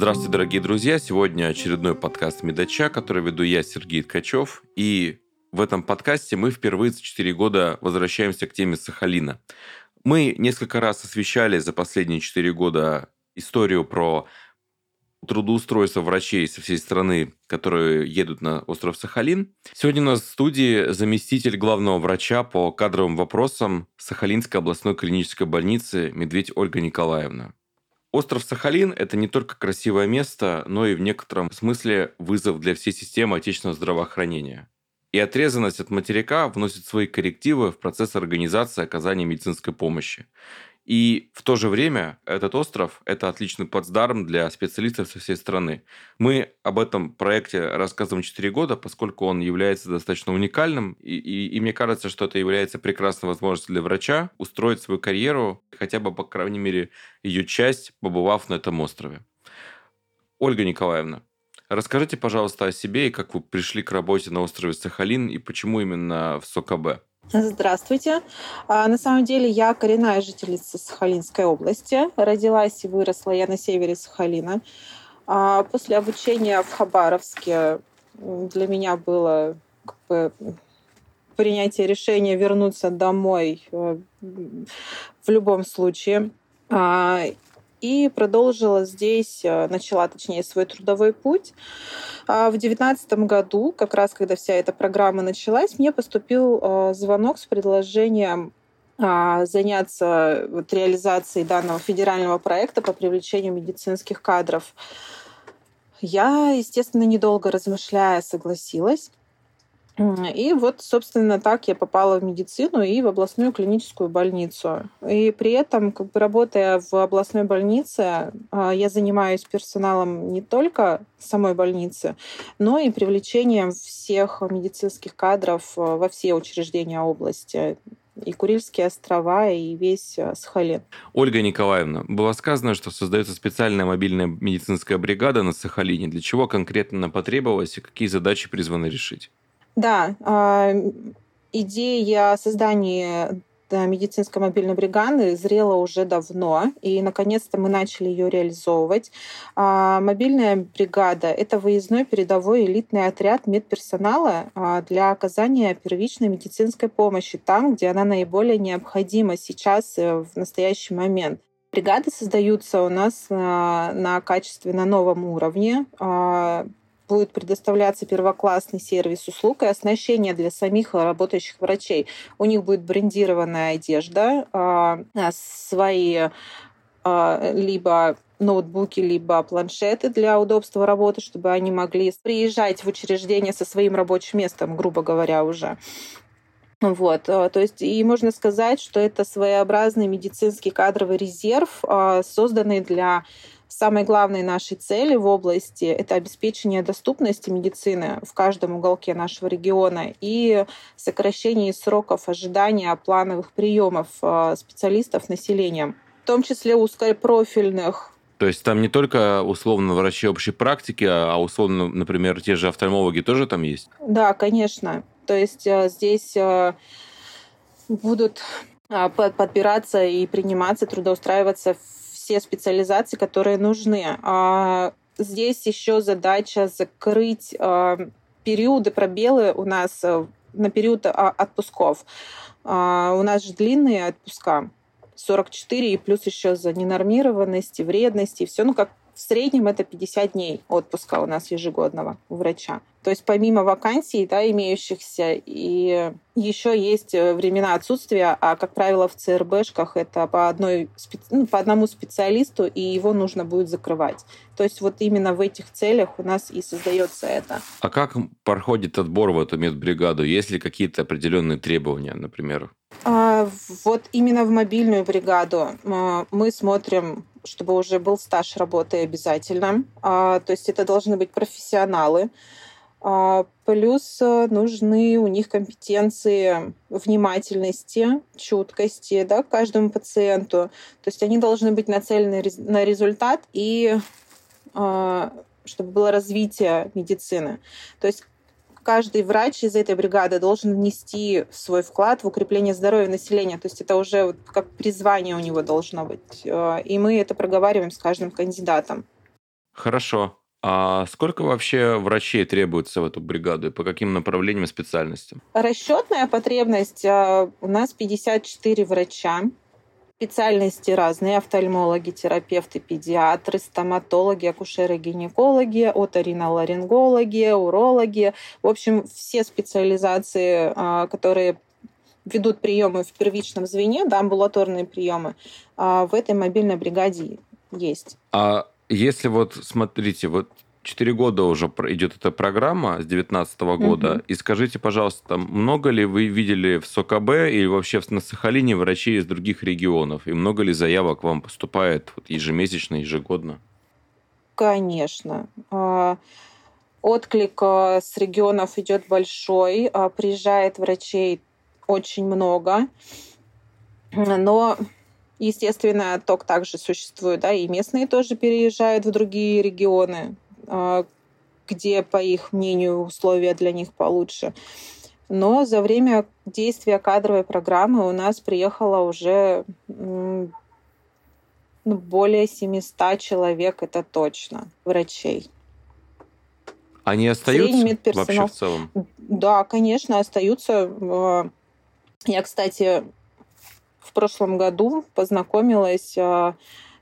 Здравствуйте, дорогие друзья! Сегодня очередной подкаст «Медача», который веду я, Сергей Ткачев. И в этом подкасте мы впервые за 4 года возвращаемся к теме Сахалина. Мы несколько раз освещали за последние 4 года историю про трудоустройство врачей со всей страны, которые едут на остров Сахалин. Сегодня у нас в студии заместитель главного врача по кадровым вопросам Сахалинской областной клинической больницы Медведь Ольга Николаевна. Остров Сахалин – это не только красивое место, но и в некотором смысле вызов для всей системы отечественного здравоохранения. И отрезанность от материка вносит свои коррективы в процесс организации оказания медицинской помощи. И в то же время этот остров – это отличный плацдарм для специалистов со всей страны. Мы об этом проекте рассказываем 4 года, поскольку он является достаточно уникальным, и, и, и мне кажется, что это является прекрасной возможностью для врача устроить свою карьеру, хотя бы, по крайней мере, ее часть, побывав на этом острове. Ольга Николаевна, расскажите, пожалуйста, о себе и как вы пришли к работе на острове Сахалин и почему именно в СОКБ. Здравствуйте. А, на самом деле я коренная жительница Сахалинской области. Родилась и выросла я на севере Сахалина. А, после обучения в Хабаровске для меня было как бы, принятие решения вернуться домой э, в любом случае. И продолжила здесь, э, начала, точнее, свой трудовой путь. А в девятнадцатом году, как раз когда вся эта программа началась, мне поступил э, звонок с предложением а, заняться вот реализацией данного федерального проекта по привлечению медицинских кадров. Я, естественно, недолго размышляя, согласилась. И вот, собственно, так я попала в медицину и в областную клиническую больницу. И при этом, как бы работая в областной больнице, а, я занимаюсь персоналом не только самой больницы, но и привлечением всех медицинских кадров а, во все учреждения области и Курильские острова, и весь а, Сахалин. Ольга Николаевна, было сказано, что создается специальная мобильная медицинская бригада на Сахалине. Для чего конкретно она потребовалась и какие задачи призваны решить? Да, а, идея создания медицинской мобильной бригады зрела уже давно, и наконец-то мы начали ее реализовывать. А, мобильная бригада — это выездной передовой элитный отряд медперсонала а, для оказания первичной медицинской помощи там, где она наиболее необходима сейчас э, в настоящий момент. Бригады создаются у нас на, на качественно новом уровне будет предоставляться первоклассный сервис услуг и оснащение для самих работающих врачей. У них будет брендированная одежда, а, свои а, либо ноутбуки, либо планшеты для удобства работы, чтобы они могли приезжать в учреждение со своим рабочим местом, грубо говоря, уже. Вот, а, то есть и можно сказать, что это своеобразный медицинский кадровый резерв, созданный для самой главной нашей цели в области — это обеспечение доступности медицины в каждом уголке нашего региона и сокращение сроков ожидания плановых приемов э, специалистов населением, в том числе узкопрофильных то есть там не только условно врачи общей практики, а условно, например, те же офтальмологи тоже там есть? Да, конечно. То есть э, здесь будут подбираться и приниматься, трудоустраиваться все специализации, которые нужны. А здесь еще задача закрыть а, периоды, пробелы у нас э, на период а, отпусков. А, у нас же длинные отпуска. 44 и плюс еще за ненормированность и вредность и все. Ну, как в среднем это 50 дней отпуска у нас ежегодного у врача. То есть помимо вакансий, да, имеющихся, и еще есть э, времена отсутствия, а, как правило, в ЦРБшках это по, одной, ну, по одному специалисту, и его нужно будет закрывать. То есть вот именно в этих целях у нас и создается это. А как проходит отбор в эту медбригаду? Есть ли какие-то определенные требования, например? А, вот именно в мобильную бригаду мы смотрим чтобы уже был стаж работы обязательно. А, то есть это должны быть профессионалы. А, плюс э, нужны у них компетенции внимательности, чуткости да, к каждому пациенту. То есть они должны быть нацелены на результат и а, чтобы было развитие медицины. То есть каждый врач из этой бригады должен внести свой вклад в укрепление здоровья населения. То есть это уже вот как призвание у него должно быть. Э, и мы это проговариваем с каждым кандидатом. Хорошо. А сколько вообще врачей требуется в эту бригаду и по каким направлениям и специальностям? Расчетная потребность а, у нас 54 врача. Специальности разные. Офтальмологи, терапевты, педиатры, стоматологи, акушеры, гинекологи, оториноларингологи, урологи. В общем, все специализации, а, которые ведут приемы в первичном звене, да, амбулаторные приемы, а, в этой мобильной бригаде есть. А если вот, смотрите, вот Четыре года уже идет эта программа с 2019 года. Угу. И скажите, пожалуйста, много ли вы видели в СОКБ или вообще на Сахалине врачей из других регионов? И много ли заявок вам поступает вот ежемесячно, ежегодно? Конечно. А, отклик а, с регионов идет большой. А, приезжает врачей очень много. Но Естественно, ток также существует, да, и местные тоже переезжают в другие регионы, где, по их мнению, условия для них получше. Но за время действия кадровой программы у нас приехало уже ну, более 700 человек, это точно, врачей. Они остаются вообще в целом? Да, конечно, остаются. А, я, кстати, в прошлом году познакомилась а,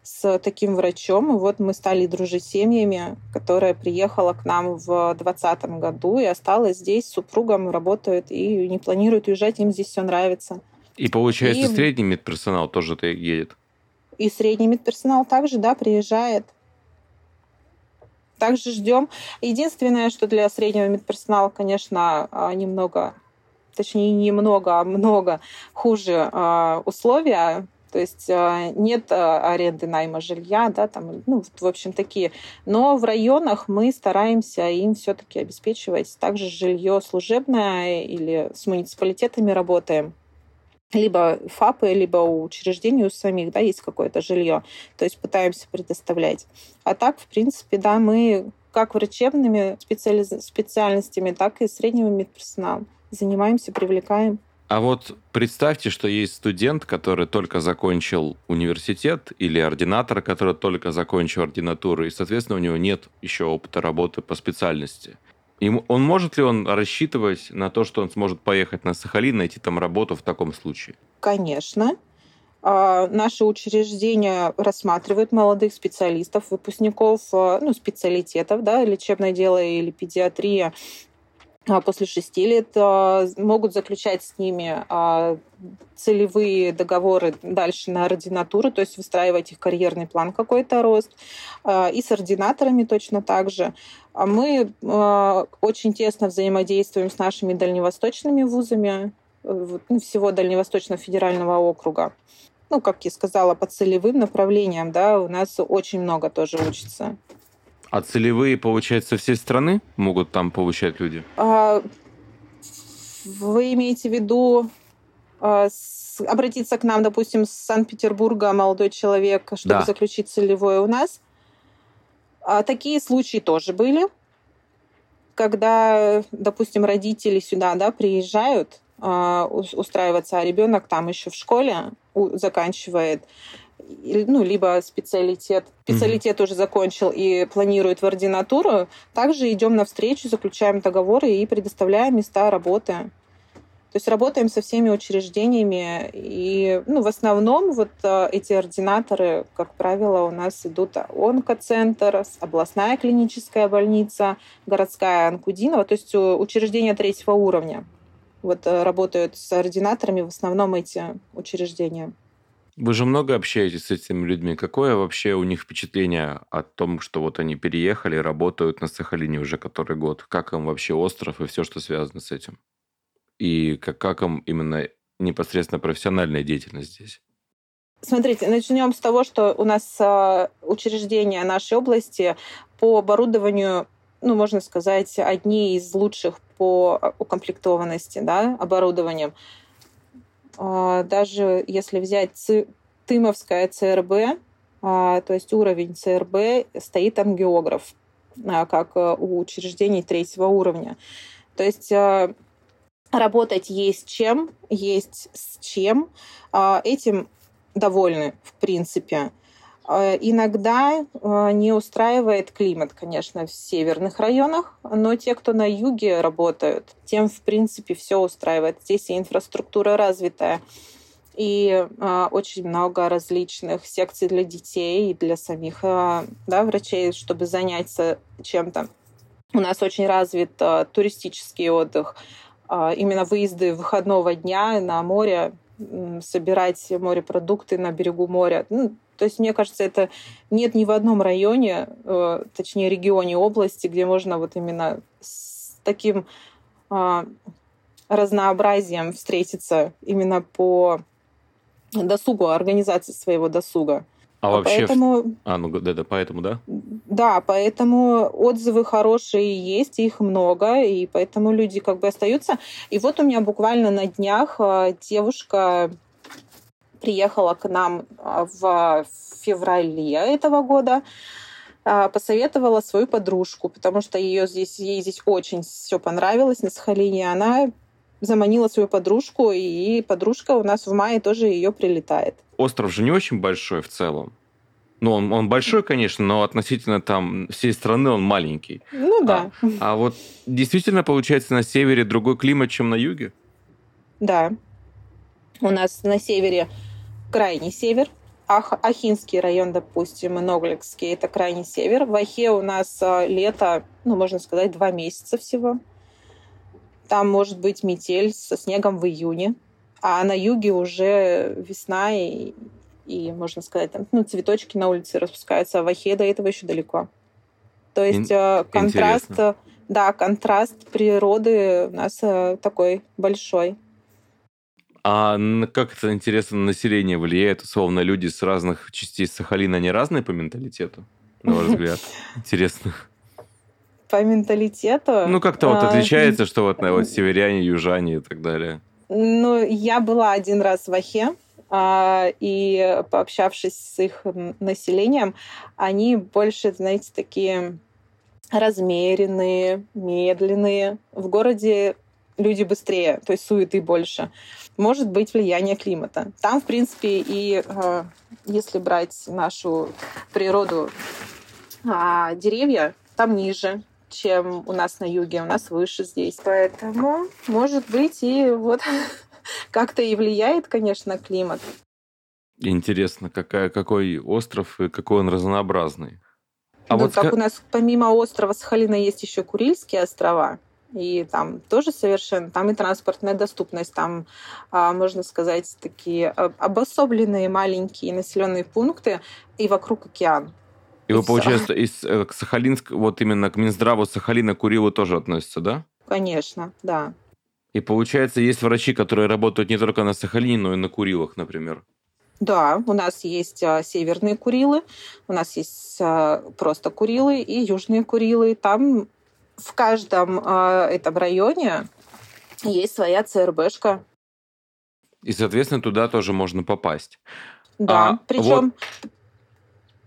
с таким врачом, и вот мы стали дружить с семьями, которая приехала к нам в 2020 году и осталась здесь с супругом, работает и не планирует уезжать, им здесь все нравится. И получается, и... средний медперсонал тоже едет? И средний медперсонал также, да, приезжает. Также ждем. Единственное, что для среднего медперсонала, конечно, а, немного точнее, немного, а много хуже э, условия. То есть э, нет э, аренды найма жилья, да, там, ну, в общем, такие. Но в районах мы стараемся им все-таки обеспечивать также жилье служебное или с муниципалитетами работаем либо ФАПы, либо у учреждений у самих, да, есть какое-то жилье. То есть пытаемся предоставлять. А так, в принципе, да, мы как врачебными специали... специальностями, так и средним медперсоналом занимаемся, привлекаем. А вот представьте, что есть студент, который только закончил университет, или ординатор, который только закончил ординатуру, и, соответственно, у него нет еще опыта работы по специальности. И он может ли он рассчитывать на то, что он сможет поехать на Сахалин, найти там работу в таком случае? Конечно. А, наши учреждения рассматривают молодых специалистов, выпускников а, ну, специалитетов, да, лечебное дело или педиатрия, после шести лет а, могут заключать с ними а, целевые договоры дальше на ординатуру, то есть выстраивать их карьерный план какой-то рост. И с ординаторами точно так же. Мы очень тесно взаимодействуем с нашими дальневосточными вузами ну, всего Дальневосточного федерального округа. Ну, как я сказала, по целевым направлениям, да, у нас очень много тоже учится. А целевые, получается, всей страны могут там получать люди? А, вы имеете в виду а, с, обратиться к нам, допустим, с Санкт-Петербурга молодой человек, чтобы да. заключить целевое у нас? А, такие случаи тоже были, когда, допустим, родители сюда да, приезжают а, устраиваться, а ребенок там еще в школе заканчивает ну, либо специалитет, специалитет mm-hmm. уже закончил и планирует в ординатуру, также идем навстречу, заключаем договоры и предоставляем места работы. То есть работаем со всеми учреждениями, и ну, в основном вот э, эти ординаторы, как правило, у нас идут онкоцентр, областная клиническая больница, городская Анкудинова, то есть учреждения третьего уровня. Вот э, работают с ординаторами в основном эти учреждения. Вы же много общаетесь с этими людьми. Какое вообще у них впечатление о том, что вот они переехали, работают на Сахалине уже который год? Как им вообще остров и все, что связано с этим? И как, как им именно непосредственно профессиональная деятельность здесь? Смотрите, начнем с того, что у нас а, учреждения нашей области по оборудованию, ну, можно сказать, одни из лучших по а, укомплектованности да, оборудованием. А, даже если взять Тымовская ЦРБ, а, то есть уровень ЦРБ, стоит ангиограф, а, как у учреждений третьего уровня. То есть работать есть чем, есть с чем. Этим довольны, в принципе. Иногда не устраивает климат, конечно, в северных районах, но те, кто на юге работают, тем, в принципе, все устраивает. Здесь и инфраструктура развитая, и э, очень много различных секций для детей и для самих э, да, врачей, чтобы заняться чем-то. У нас очень развит э, туристический отдых, э, именно выезды выходного дня на море, э, собирать морепродукты на берегу моря. Ну, то есть, мне кажется, это нет ни в одном районе, э, точнее, регионе, области, где можно вот именно с таким э, разнообразием встретиться именно по досугу, организации своего досуга. А, а вообще... Поэтому... А, ну да, да, поэтому, да? Да, поэтому отзывы хорошие есть, их много, и поэтому люди как бы остаются. И вот у меня буквально на днях а, девушка приехала к нам а, в феврале этого года, а, посоветовала свою подружку, потому что ее здесь, ей здесь очень все понравилось на Сахалине. Она заманила свою подружку, и подружка у нас в мае тоже ее прилетает. Остров же не очень большой в целом. Ну, он, он большой, конечно, но относительно там всей страны он маленький. Ну да. А, а вот действительно получается на севере другой климат, чем на юге? Да. У нас на севере крайний север, Ах, Ахинский район, допустим, и Ногликский, это крайний север. В Ахе у нас а, лето, ну, можно сказать, два месяца всего. Там может быть метель со снегом в июне, а на юге уже весна и, и можно сказать, там, ну, цветочки на улице распускаются, а в Ахе до этого еще далеко. То есть Ин- контраст, интересно. да, контраст природы у нас такой большой. А как это интересно, население влияет? Условно, люди с разных частей Сахалина, не разные по менталитету, на ваш взгляд? Интересно по менталитету. Ну, как-то вот а, отличается, что вот, на вот северяне, южане и так далее. Ну, я была один раз в Ахе, а, и пообщавшись с их населением, они больше, знаете, такие размеренные, медленные. В городе люди быстрее, то есть суеты больше. Может быть влияние климата. Там, в принципе, и а, если брать нашу природу, деревья там ниже, чем у нас на юге, у нас выше здесь. Поэтому, может быть, и вот как-то и влияет, конечно, климат. Интересно, какая, какой остров и какой он разнообразный. А ну, вот как у нас помимо острова Сахалина есть еще Курильские острова, и там тоже совершенно, там и транспортная доступность, там, а, можно сказать, такие обособленные маленькие населенные пункты и вокруг океан. И вы, получается, из э, к Сахалинск, вот именно к Минздраву Сахалина Курилу тоже относятся, да? Конечно, да. И получается, есть врачи, которые работают не только на Сахалине, но и на Курилах, например. Да, у нас есть а, северные Курилы, у нас есть а, просто Курилы и южные Курилы. Там в каждом а, этом районе есть своя ЦРБшка. И, соответственно, туда тоже можно попасть. Да, а, причем вот...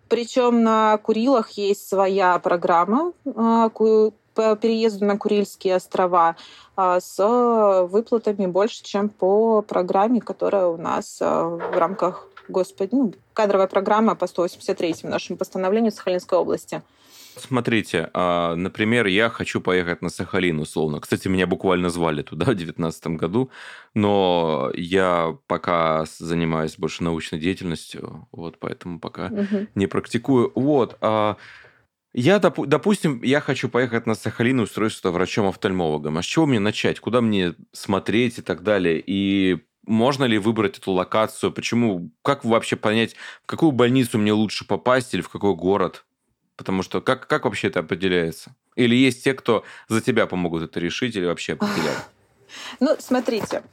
Причем на Курилах есть своя программа а, по переезду на Курильские острова а, с выплатами больше, чем по программе, которая у нас в рамках господи, ну, кадровая программа по 183 нашему постановлению Сахалинской области. Смотрите, а, например, я хочу поехать на Сахалин, условно. Кстати, меня буквально звали туда в 2019 году, но я пока занимаюсь больше научной деятельностью, вот, поэтому пока угу. не практикую. Вот, а я, доп, допустим, я хочу поехать на Сахалин и устроиться врачом-офтальмологом. А с чего мне начать? Куда мне смотреть и так далее? И можно ли выбрать эту локацию? Почему? Как вообще понять, в какую больницу мне лучше попасть или в какой город? Потому что как, как вообще это определяется? Или есть те, кто за тебя помогут это решить или вообще определять? Ну, смотрите,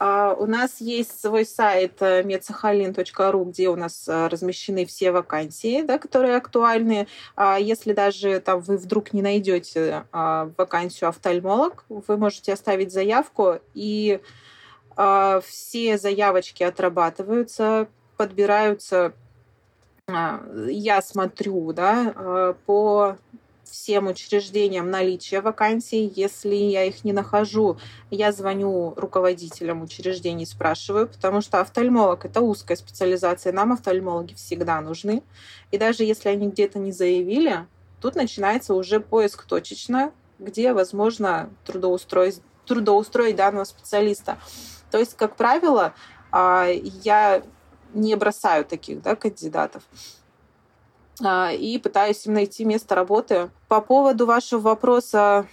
а, у нас есть свой сайт э, medsachalin.ru, где у нас э, размещены все вакансии, да, которые актуальны. А если даже там, вы вдруг не найдете а, вакансию офтальмолог, вы можете оставить заявку, и все заявочки отрабатываются, подбираются я смотрю, да, а, по всем учреждениям наличие вакансий. Если я их не нахожу, я звоню руководителям учреждений, спрашиваю, потому что офтальмолог — это узкая специализация, нам офтальмологи всегда нужны. И даже если они где-то не заявили, тут начинается уже поиск точечно, где возможно трудоустроить, трудоустроить данного специалиста. То есть, как правило, а, я не бросаю таких да, кандидатов а, и пытаюсь им найти место работы. По поводу вашего вопроса,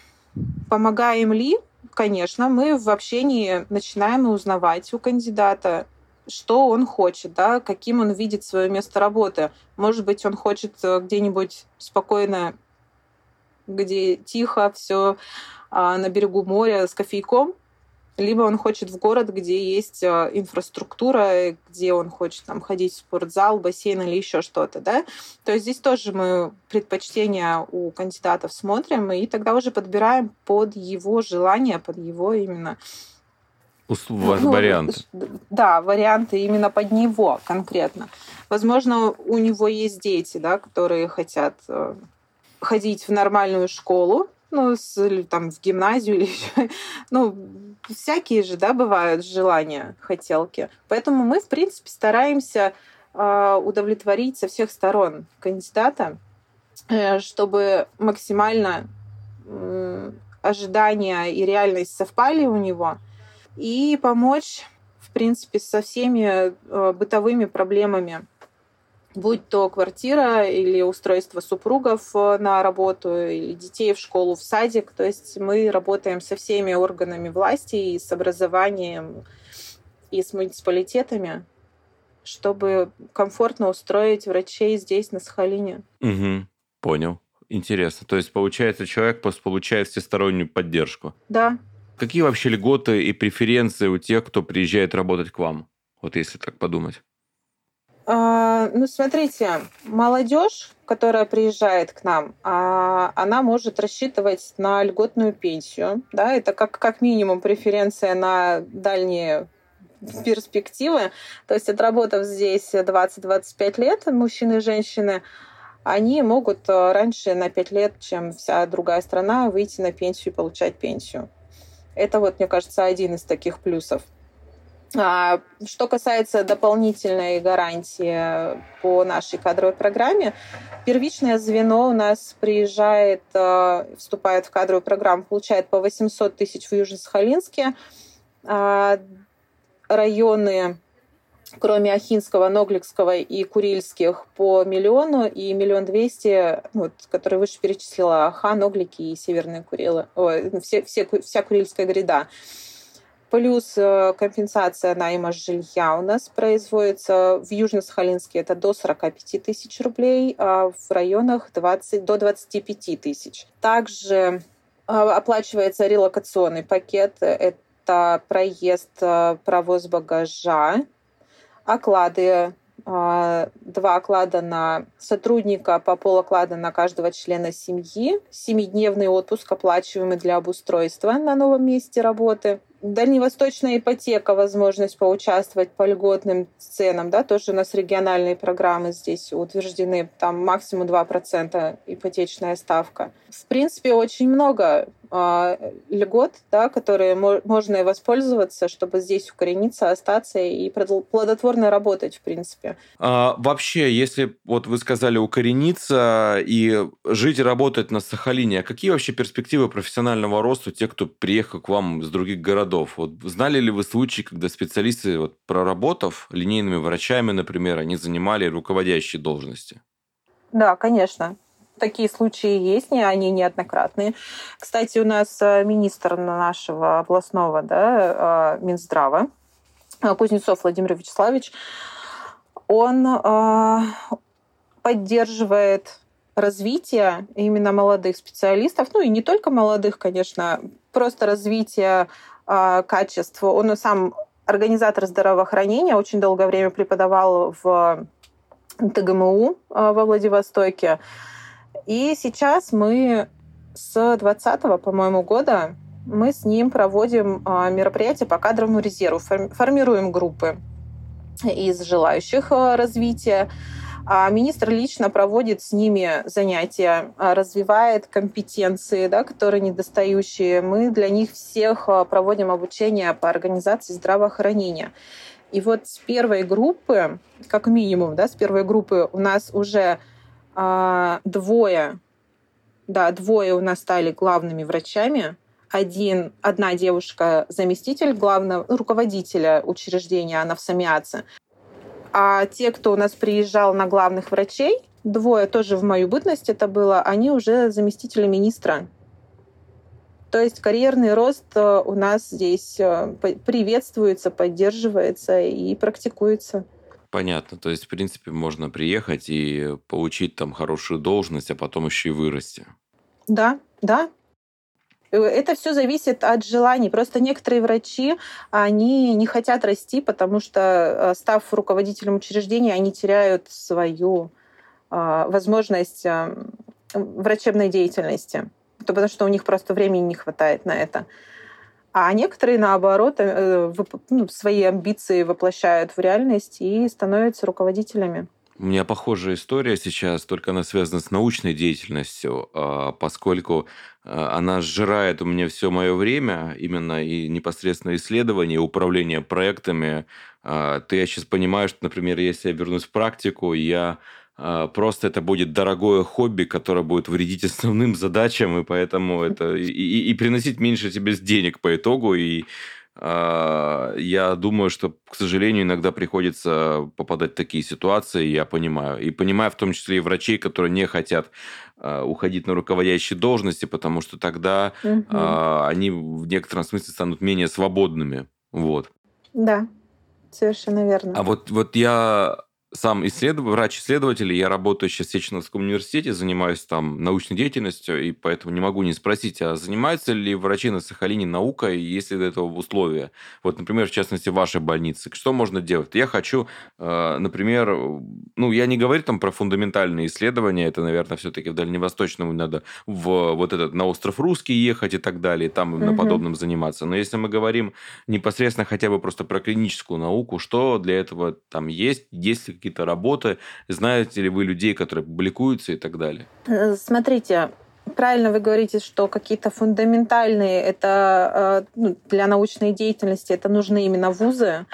помогаем ли? Конечно, мы в общении начинаем узнавать у кандидата, что он хочет, да, каким он видит свое место работы. Может быть, он хочет э, где-нибудь спокойно, где тихо, все а, на берегу моря с кофейком, либо он хочет в город, где есть э, инфраструктура, где он хочет там ходить в спортзал, бассейн или еще что-то, да. То есть здесь тоже мы предпочтения у кандидатов смотрим, и тогда уже подбираем под его желание, под его именно у вас ну, варианты. Да, варианты именно под него конкретно. Возможно, у него есть дети, да, которые хотят э, ходить в нормальную школу, ну, с, там, в гимназию или еще. Ну, всякие же, да, бывают желания, хотелки. Поэтому мы, в принципе, стараемся э, удовлетворить со всех сторон кандидата, э, чтобы максимально ожидания и реальность совпали у него, и помочь, в принципе, со всеми э, бытовыми проблемами будь то квартира или устройство супругов э, на работу, или детей в школу, в садик. То есть мы работаем со всеми органами власти и с образованием, и с муниципалитетами, чтобы комфортно устроить врачей здесь, на Сахалине. Угу, понял. Интересно. То есть, получается, человек получает всестороннюю поддержку? Да. Какие вообще льготы и преференции у тех, кто приезжает работать к вам? Вот если так подумать. А, ну, смотрите, молодежь, которая приезжает к нам, а, она может рассчитывать на льготную пенсию. Да? Это как, как минимум преференция на дальние перспективы. То есть, отработав здесь 20-25 лет, мужчины и женщины, они могут э, раньше на 5 лет, чем вся другая страна, выйти на пенсию и получать пенсию. Это вот, мне кажется, один из таких плюсов. А, что касается дополнительной гарантии по нашей кадровой программе, первичное звено у нас приезжает, э, вступает в кадровую программу, получает по 800 тысяч в Южно-Сахалинске. А, районы, кроме Ахинского, Ногликского и Курильских, по миллиону и миллион двести, вот, которые выше перечислила Аха, Ноглики и Северные Курилы, ой, все, все, вся Курильская гряда. Плюс э, компенсация найма жилья у нас производится в Южно-Сахалинске это до 45 тысяч рублей, а в районах 20, до 25 тысяч. Также э, оплачивается релокационный пакет. Это проезд, э, провоз багажа, оклады два оклада на сотрудника по полоклада на каждого члена семьи, семидневный отпуск, оплачиваемый для обустройства на новом месте работы, Дальневосточная ипотека, возможность поучаствовать по льготным ценам, да, тоже у нас региональные программы здесь утверждены, там максимум 2% ипотечная ставка. В принципе, очень много льгот, да, которые мо- можно воспользоваться, чтобы здесь укорениться, остаться и плодотворно работать, в принципе. А, вообще, если вот вы сказали укорениться и жить и работать на Сахалине, а какие вообще перспективы профессионального роста у тех, кто приехал к вам с других городов? Вот знали ли вы случаи, когда специалисты, вот, проработав линейными врачами, например, они занимали руководящие должности? Да, конечно. Такие случаи есть, не, они неоднократные. Кстати, у нас э, министр нашего областного да, э, Минздрава, э, Кузнецов Владимир Вячеславович, он поддерживает развитие именно молодых специалистов, ну и не только молодых, конечно, просто развитие качеств. Он сам организатор здравоохранения, очень долгое время преподавал в ТГМУ во Владивостоке. И сейчас мы с 20 по-моему, года мы с ним проводим а, мероприятия по кадровому резерву, формируем группы из желающих а, развития. А министр лично проводит с ними занятия, а, развивает компетенции, да, которые недостающие. Мы для них всех проводим обучение по организации здравоохранения. И вот с первой группы, как минимум, да, с первой группы у нас уже а, двое, да, двое у нас стали главными врачами. Один, одна девушка заместитель главного руководителя учреждения, она в Самиаце. А те, кто у нас приезжал на главных врачей, двое тоже в мою бытность это было, они уже заместители министра. То есть карьерный рост э, у нас здесь э, приветствуется, поддерживается и практикуется. Понятно. То есть, в принципе, можно приехать и получить там хорошую должность, а потом еще и вырасти. Да, да. Э, это все зависит от желаний. Просто некоторые врачи, они не хотят расти, потому что, став руководителем учреждения, они теряют свою возможность врачебной деятельности потому что у них просто времени не хватает на это. А некоторые, наоборот, э, ну, свои амбиции воплощают в реальность и становятся руководителями. У меня похожая история сейчас, только она связана с научной деятельностью, а, поскольку а, она сжирает у меня все мое время, именно и непосредственно исследование, управление проектами. А, ты я сейчас понимаю, что, например, если я вернусь в практику, я просто это будет дорогое хобби, которое будет вредить основным задачам, и поэтому это и, и, и приносить меньше тебе денег по итогу. И э, я думаю, что, к сожалению, иногда приходится попадать в такие ситуации, я понимаю. И понимаю в том числе и врачей, которые не хотят э, уходить на руководящие должности, потому что тогда угу. э, они в некотором смысле станут менее свободными. Вот. Да, совершенно верно. А вот, вот я сам исследов... врач-исследователь, я работаю сейчас в Сеченовском университете, занимаюсь там научной деятельностью, и поэтому не могу не спросить, а занимаются ли врачи на Сахалине наукой, если для этого условия? Вот, например, в частности, в вашей больнице. Что можно делать? Я хочу, э, например, ну, я не говорю там про фундаментальные исследования, это, наверное, все-таки в Дальневосточном надо в вот этот, на остров Русский ехать и так далее, там угу. на подобном заниматься. Но если мы говорим непосредственно хотя бы просто про клиническую науку, что для этого там есть, есть ли какие-то работы? Знаете ли вы людей, которые публикуются и так далее? Э, смотрите, правильно вы говорите, что какие-то фундаментальные это э, ну, для научной деятельности это нужны именно вузы.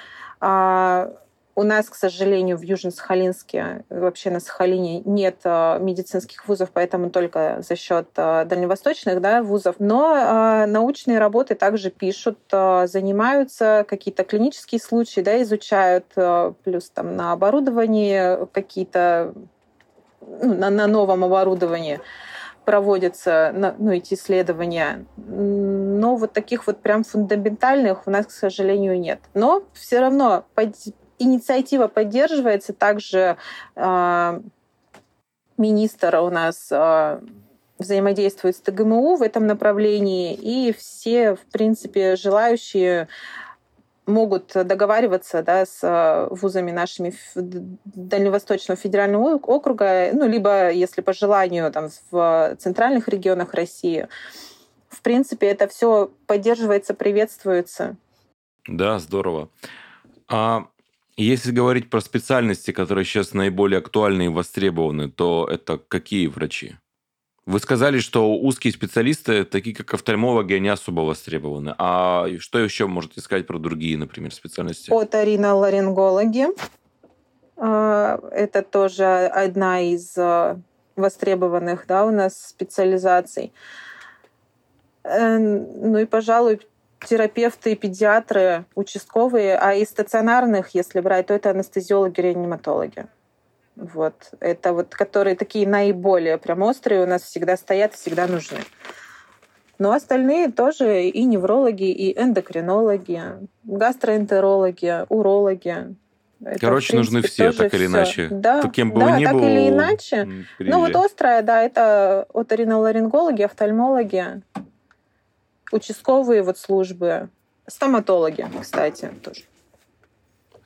У нас, к сожалению, в Южно-Сахалинске, вообще на Сахалине нет э, медицинских вузов, поэтому только за счет э, дальневосточных да, вузов. Но э, научные работы также пишут, занимаются, какие-то клинические случаи да, изучают, плюс там на оборудовании какие-то, ну, на, на новом оборудовании проводятся ну, эти исследования. Но вот таких вот прям фундаментальных у нас, к сожалению, нет. Но все равно инициатива поддерживается. Также э, министр у нас э, взаимодействует с ТГМУ в этом направлении, и все, в принципе, желающие могут договариваться да, с вузами нашими Дальневосточного федерального округа, ну, либо, если по желанию, там, в центральных регионах России. В принципе, это все поддерживается, приветствуется. Да, здорово. А если говорить про специальности, которые сейчас наиболее актуальны и востребованы, то это какие врачи? Вы сказали, что узкие специалисты, такие как офтальмологи, они особо востребованы. А что еще можете сказать про другие, например, специальности? Оториноларингологи. А, это тоже одна из а, востребованных да, у нас специализаций. Э, ну и, пожалуй, терапевты, педиатры, участковые, а из стационарных, если брать, то это анестезиологи, реаниматологи. Вот. Это вот, которые такие наиболее прям острые у нас всегда стоят, всегда нужны. Но остальные тоже и неврологи, и эндокринологи, гастроэнтерологи, урологи. Это, Короче, принципе, нужны все, так или все. иначе. Да, кем бы да ни так был, или иначе. Приезжай. Ну вот острая, да, это оториноларингологи, офтальмологи, участковые вот службы, стоматологи, кстати, тоже.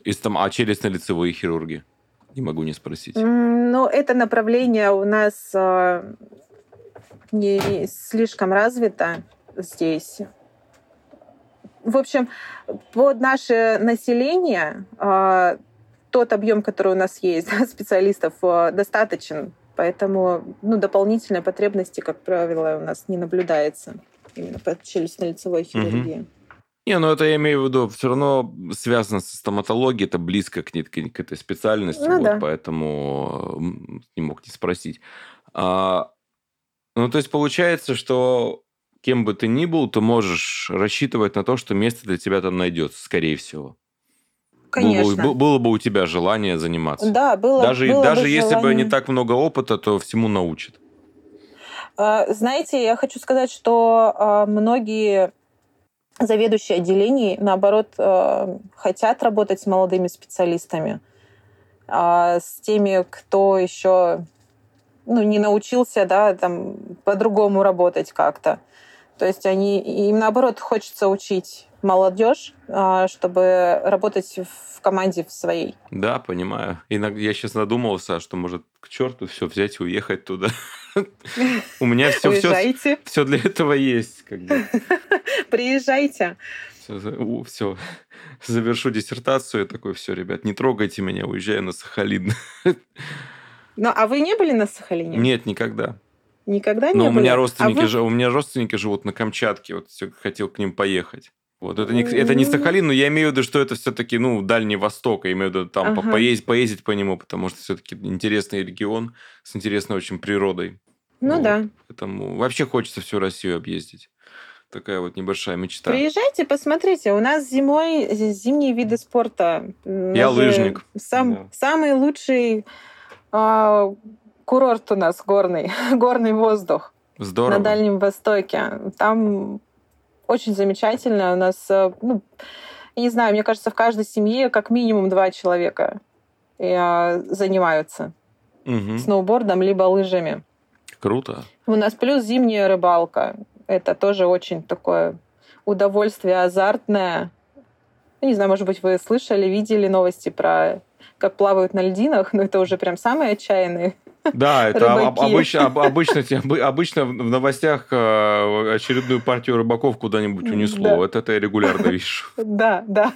И стом... А челюстно-лицевые хирурги? Не могу не спросить. Ну, это направление у нас э, не слишком развито здесь. В общем, под наше население э, тот объем, который у нас есть, специалистов, э, достаточен. Поэтому ну, дополнительной потребности, как правило, у нас не наблюдается именно по челюстно-лицевой хирургии. Угу. Не, ну это я имею в виду, все равно связано с стоматологией, это близко к, к, к этой специальности, ну, вот, да. поэтому не мог не спросить. А, ну, то есть получается, что кем бы ты ни был, ты можешь рассчитывать на то, что место для тебя там найдется, скорее всего. Конечно. Было, было бы у тебя желание заниматься. Да, было. Даже, было даже бы если желание. бы не так много опыта, то всему научат. А, знаете, я хочу сказать, что а, многие заведующие отделений, наоборот, а, хотят работать с молодыми специалистами, с теми, кто еще ну, не научился, да, там, по-другому работать как-то. То есть они, им наоборот хочется учить молодежь, а, чтобы работать в команде в своей. Да, понимаю. Иногда я сейчас надумался, что может к черту все взять и уехать туда. У меня все, все, все для этого есть. Приезжайте. Все, завершу диссертацию, такой, все, ребят, не трогайте меня, уезжаю на Сахалин. Ну, а вы не были на Сахалине? Нет, никогда. Никогда не Но были? у меня родственники, а вы... у меня родственники живут на Камчатке, вот хотел к ним поехать. Вот это не, это не Сахалин, но я имею в виду, что это все-таки ну Дальний Восток, я имею в виду там ага. поездить, поездить по нему, потому что все-таки интересный регион с интересной очень природой. Ну вот. да. Поэтому вообще хочется всю Россию объездить. Такая вот небольшая мечта. Приезжайте, посмотрите. У нас зимой зимние виды спорта. Я лыжник. Сам, да. Самый лучший а, курорт у нас горный, горный воздух. Здорово. На Дальнем Востоке. Там очень замечательно. У нас, э, ну, не знаю, мне кажется, в каждой семье как минимум два человека э, занимаются угу. сноубордом либо лыжами. Круто. У нас плюс зимняя рыбалка. Это тоже очень такое удовольствие азартное. Не знаю, может быть, вы слышали, видели новости про как плавают на льдинах, но это уже прям самые отчаянные да, это обычно, обычно, обычно в новостях э, очередную партию рыбаков куда-нибудь унесло. Да. Вот это я регулярно вижу. Да, да.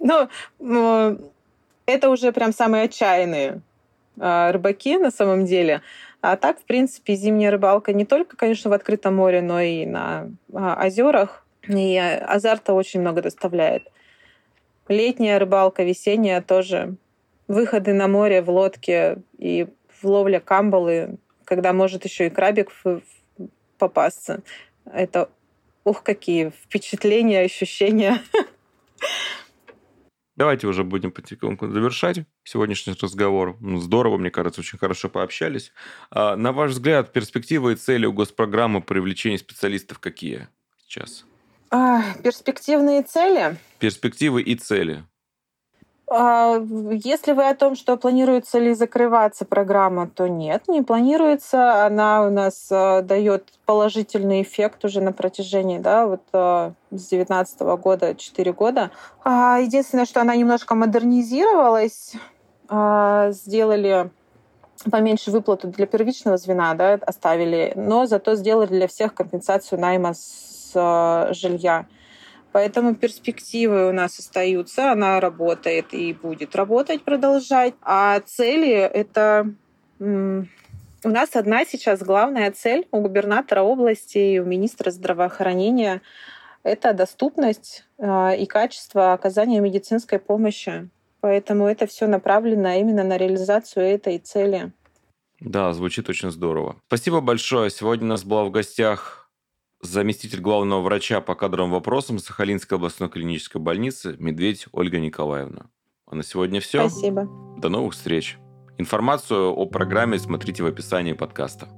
Но ну, это уже прям самые отчаянные э, рыбаки на самом деле. А так, в принципе, зимняя рыбалка не только, конечно, в открытом море, но и на а, озерах. И азарта очень много доставляет. Летняя рыбалка, весенняя тоже. Выходы на море в лодке и в ловле камбалы, когда может еще и крабик попасться. Это ух, какие впечатления, ощущения. Давайте уже будем потихоньку завершать сегодняшний разговор. Ну, здорово, мне кажется, очень хорошо пообщались. А, на ваш взгляд, перспективы и цели у госпрограммы привлечения специалистов какие сейчас? А, перспективные цели? Перспективы и цели. А, если вы о том, что планируется ли закрываться программа, то нет, не планируется. Она у нас а, дает положительный эффект уже на протяжении, да, вот а, с 2019 года, 4 года. Единственное, что она немножко модернизировалась, сделали поменьше выплату для первичного звена, да, оставили, но зато сделали для всех компенсацию найма с жилья. Поэтому перспективы у нас остаются, она работает и будет работать, продолжать. А цели — это... У нас одна сейчас главная цель у губернатора области и у министра здравоохранения — это доступность а, и качество оказания медицинской помощи. Поэтому это все направлено именно на реализацию этой цели. Да, звучит очень здорово. Спасибо большое. Сегодня у нас была в гостях заместитель главного врача по кадровым вопросам Сахалинской областной клинической больницы Медведь Ольга Николаевна. А на сегодня все. Спасибо. До новых встреч. Информацию о программе смотрите в описании подкаста.